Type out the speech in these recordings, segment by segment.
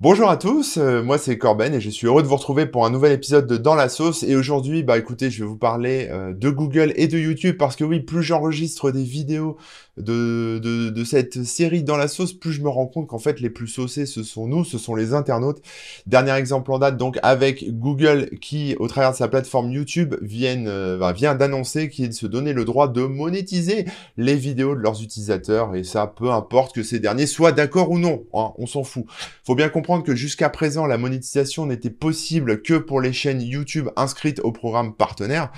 Bonjour à tous, euh, moi c'est Corben et je suis heureux de vous retrouver pour un nouvel épisode de Dans la sauce. Et aujourd'hui, bah écoutez, je vais vous parler euh, de Google et de YouTube parce que oui, plus j'enregistre des vidéos de, de, de, cette série Dans la sauce, plus je me rends compte qu'en fait les plus saucés ce sont nous, ce sont les internautes. Dernier exemple en date donc avec Google qui, au travers de sa plateforme YouTube, euh, bah, vient d'annoncer qu'il se donnait le droit de monétiser les vidéos de leurs utilisateurs et ça, peu importe que ces derniers soient d'accord ou non, hein, on s'en fout. Faut bien comprendre que jusqu'à présent, la monétisation n'était possible que pour les chaînes YouTube inscrites au programme partenaire.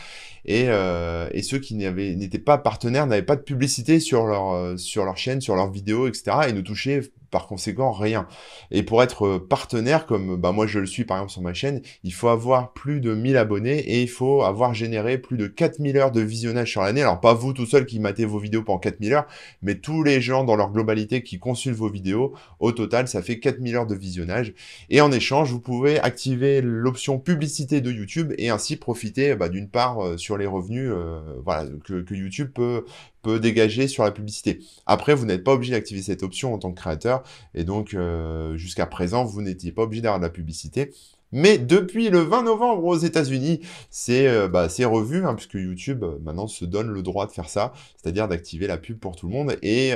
Et, euh, et ceux qui n'étaient pas partenaires n'avaient pas de publicité sur leur, euh, sur leur chaîne, sur leurs vidéos, etc. et ne touchaient par conséquent rien. Et pour être euh, partenaire, comme bah, moi je le suis par exemple sur ma chaîne, il faut avoir plus de 1000 abonnés et il faut avoir généré plus de 4000 heures de visionnage sur l'année. Alors pas vous tout seul qui matez vos vidéos pendant 4000 heures, mais tous les gens dans leur globalité qui consultent vos vidéos. Au total, ça fait 4000 heures de visionnage. Et en échange, vous pouvez activer l'option publicité de YouTube et ainsi profiter bah, d'une part euh, sur les revenus euh, voilà, que, que YouTube peut, peut dégager sur la publicité. Après, vous n'êtes pas obligé d'activer cette option en tant que créateur, et donc euh, jusqu'à présent, vous n'étiez pas obligé d'avoir de la publicité. Mais depuis le 20 novembre aux États-Unis, c'est euh, bah, revu, hein, puisque YouTube euh, maintenant se donne le droit de faire ça, c'est-à-dire d'activer la pub pour tout le monde. Et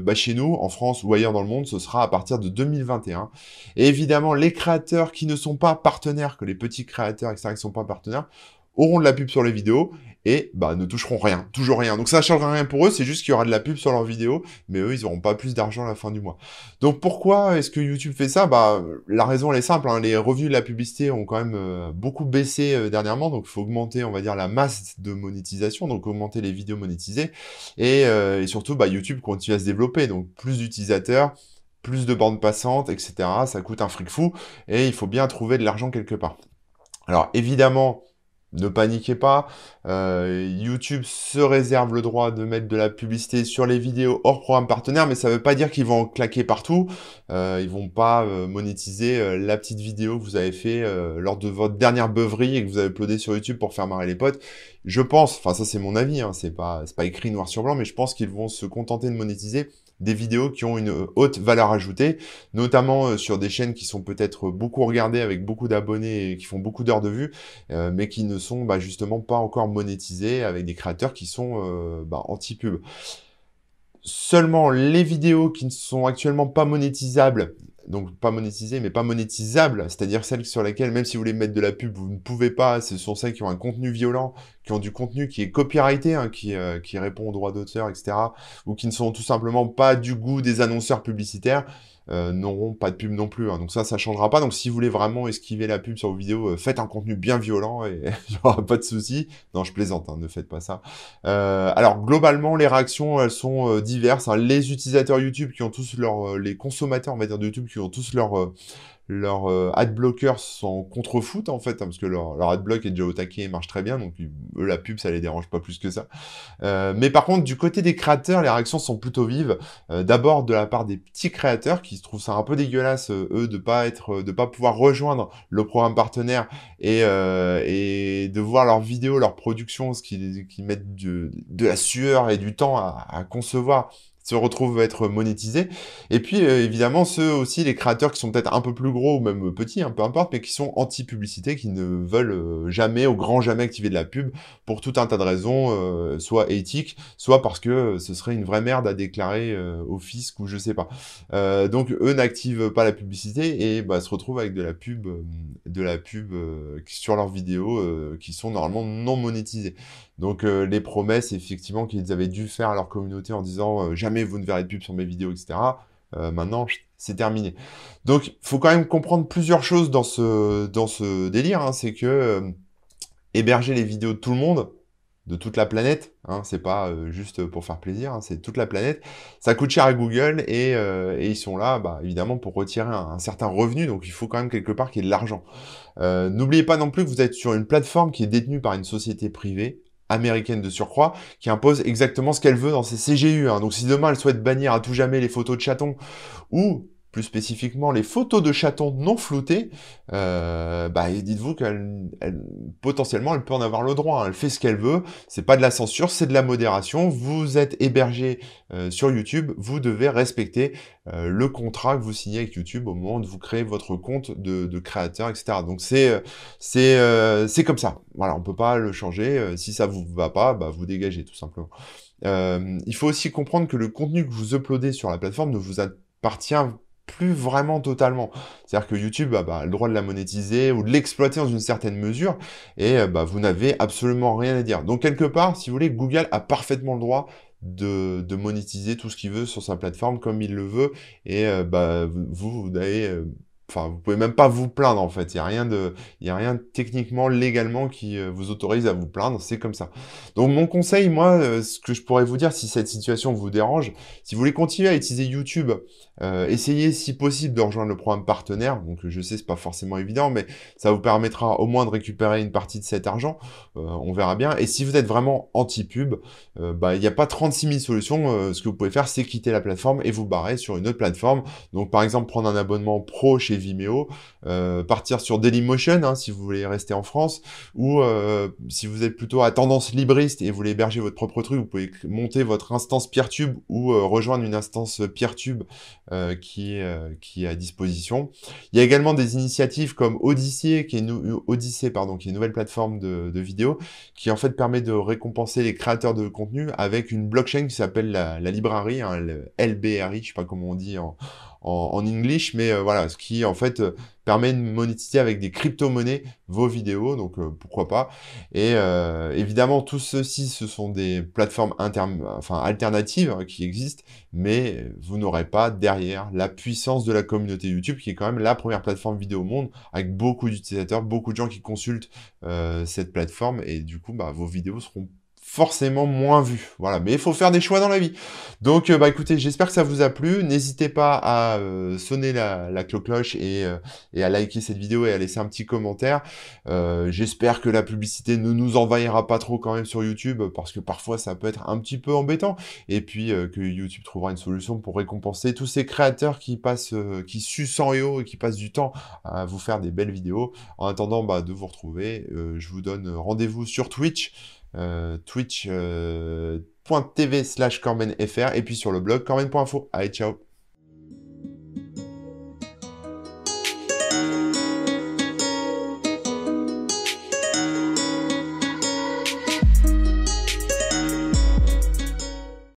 bah, chez nous, en France ou ailleurs dans le monde, ce sera à partir de 2021. Et évidemment, les créateurs qui ne sont pas partenaires, que les petits créateurs, etc., qui ne sont pas partenaires, auront de la pub sur les vidéos et bah ne toucheront rien, toujours rien. Donc ça ne changera rien pour eux, c'est juste qu'il y aura de la pub sur leurs vidéos, mais eux ils auront pas plus d'argent à la fin du mois. Donc pourquoi est-ce que YouTube fait ça? Bah la raison elle est simple, hein. les revenus de la publicité ont quand même euh, beaucoup baissé euh, dernièrement, donc il faut augmenter on va dire la masse de monétisation, donc augmenter les vidéos monétisées et, euh, surtout bah YouTube continue à se développer, donc plus d'utilisateurs, plus de bandes passantes, etc. Ça coûte un fric fou et il faut bien trouver de l'argent quelque part. Alors évidemment ne paniquez pas, euh, YouTube se réserve le droit de mettre de la publicité sur les vidéos hors programme partenaire, mais ça ne veut pas dire qu'ils vont claquer partout. Euh, ils vont pas euh, monétiser euh, la petite vidéo que vous avez fait lors de votre dernière beuverie et que vous avez uploadé sur YouTube pour faire marrer les potes. Je pense, enfin ça c'est mon avis, hein, c'est pas pas écrit noir sur blanc, mais je pense qu'ils vont se contenter de monétiser des vidéos qui ont une haute valeur ajoutée, notamment euh, sur des chaînes qui sont peut-être beaucoup regardées avec beaucoup d'abonnés et qui font beaucoup d'heures de vue, euh, mais qui ne sont bah, justement pas encore monétisées avec des créateurs qui sont euh, bah, anti-pub. Seulement les vidéos qui ne sont actuellement pas monétisables donc pas monétisées, mais pas monétisables, c'est-à-dire celles sur lesquelles, même si vous voulez mettre de la pub, vous ne pouvez pas, ce sont celles qui ont un contenu violent, qui ont du contenu qui est copyrighté, hein, qui, euh, qui répond aux droits d'auteur, etc., ou qui ne sont tout simplement pas du goût des annonceurs publicitaires, euh, n'auront pas de pub non plus. Hein. Donc ça, ça changera pas. Donc si vous voulez vraiment esquiver la pub sur vos vidéos, euh, faites un contenu bien violent et il n'y aura pas de souci. Non, je plaisante, hein, ne faites pas ça. Euh, alors globalement, les réactions, elles sont diverses. Hein. Les utilisateurs YouTube qui ont tous leur... les consommateurs, on va dire, de YouTube qui ont tous leur leurs euh, adblockers sont contre-foot en fait, hein, parce que leur, leur adblock est déjà au taquet et marche très bien, donc eux, la pub ça les dérange pas plus que ça. Euh, mais par contre, du côté des créateurs, les réactions sont plutôt vives. Euh, d'abord de la part des petits créateurs qui se trouvent ça un peu dégueulasse, eux, de pas être, de pas pouvoir rejoindre le programme partenaire et, et de voir leurs vidéos, leurs productions, ce qui, qui mettent de, de la sueur et du temps à, à concevoir se retrouvent être monétisés. Et puis euh, évidemment ceux aussi, les créateurs qui sont peut-être un peu plus gros ou même petits, hein, peu importe, mais qui sont anti-publicité, qui ne veulent euh, jamais, au grand jamais activer de la pub pour tout un tas de raisons, euh, soit éthiques, soit parce que ce serait une vraie merde à déclarer au fisc ou je sais pas. donc eux n'activent pas la publicité et bah, se retrouvent avec de la pub, de la pub sur leurs vidéos qui sont normalement non monétisées. Donc les promesses effectivement qu'ils avaient dû faire à leur communauté en disant jamais vous ne verrez de pub sur mes vidéos, etc. Euh, maintenant, c'est terminé. Donc, il faut quand même comprendre plusieurs choses dans ce, dans ce délire. Hein. c'est que euh, héberger les vidéos de tout le monde, de toute la planète, hein, c'est pas euh, juste pour faire plaisir, hein, c'est toute la planète. Ça coûte cher à Google et, ils sont là, bah, évidemment, pour retirer un, certain revenu. Donc, il faut quand même quelque part qu'il y ait de l'argent. N'oubliez pas non plus que vous êtes sur une plateforme qui est détenue par une société privée américaine de surcroît, qui impose exactement ce qu'elle veut dans ses CGU. Hein. Donc si demain elle souhaite bannir à tout jamais les photos de chatons, ou plus spécifiquement les photos de chatons non floutées, euh, bah, dites-vous qu'elle potentiellement elle peut en avoir le droit. Hein. Elle fait ce qu'elle veut. C'est pas de la censure, c'est de la modération. Vous êtes hébergé euh, sur YouTube, vous devez respecter euh, le contrat que vous signez avec YouTube au moment où vous créez votre compte de, de créateur, etc. Donc c'est c'est c'est comme ça. Voilà, on peut pas le changer. si ça vous va pas, bah, vous dégagez tout simplement. il faut aussi comprendre que le contenu que vous uploadez sur la plateforme ne vous appartient plus vraiment totalement. C'est-à-dire que YouTube bah, a le droit de la monétiser ou de l'exploiter dans une certaine mesure, et euh, bah, vous n'avez absolument rien à dire. Donc quelque part, si vous voulez, Google a parfaitement le droit de, monétiser tout ce qu'il veut sur sa plateforme comme il le veut, et euh, bah, vous, vous avez euh, Enfin, vous pouvez même pas vous plaindre en fait. Il y a rien de, il y a rien techniquement, légalement qui euh, vous autorise à vous plaindre. C'est comme ça. Donc mon conseil, moi, euh, ce que je pourrais vous dire, si cette situation vous dérange, si vous voulez continuer à utiliser YouTube, euh, essayez si possible de rejoindre le programme partenaire. Donc je sais c'est pas forcément évident, mais ça vous permettra au moins de récupérer une partie de cet argent. on verra bien. Et si vous êtes vraiment anti-pub, bah il n'y a pas 36 000 solutions. ce que vous pouvez faire, c'est quitter la plateforme et vous barrer sur une autre plateforme. Donc par exemple prendre un abonnement pro chez Vimeo, euh, partir sur Dailymotion hein, si vous voulez rester en France, ou euh, si vous êtes plutôt à tendance libriste et vous voulez héberger votre propre truc, vous pouvez monter votre instance PeerTube ou euh, rejoindre une instance PeerTube qui, est à disposition. Il y a également des initiatives comme Odyssey, qui est, Odyssey, pardon, qui est une nouvelle plateforme de, vidéo, qui en fait permet de récompenser les créateurs de contenu avec une blockchain qui s'appelle la, la librairie, hein, le LBRI, je sais pas comment on dit en en, en English, mais euh, voilà, ce qui en fait euh, permet de monétiser avec des crypto-monnaies vos vidéos, donc euh, pourquoi pas. Et évidemment, tout ceci, ce sont des plateformes enfin, alternatives hein, qui existent, mais vous n'aurez pas derrière la puissance de la communauté YouTube, qui est quand même la première plateforme vidéo au monde, avec beaucoup d'utilisateurs, beaucoup de gens qui consultent cette plateforme, et du coup, bah, vos vidéos seront forcément moins vu. Voilà, mais il faut faire des choix dans la vie. Donc, euh, bah écoutez, j'espère que ça vous a plu. N'hésitez pas à euh, sonner la, la et, euh, et, à liker cette vidéo et à laisser un petit commentaire. j'espère que la publicité ne nous envahira pas trop quand même sur YouTube, parce que parfois ça peut être un petit peu embêtant. Et puis que YouTube trouvera une solution pour récompenser tous ces créateurs qui passent, qui sucent en et qui passent du temps à vous faire des belles vidéos. En attendant bah, de vous retrouver, je vous donne rendez-vous sur Twitch euh, twitch.tv slash corbenfr et puis sur le blog corben.info. Allez, ciao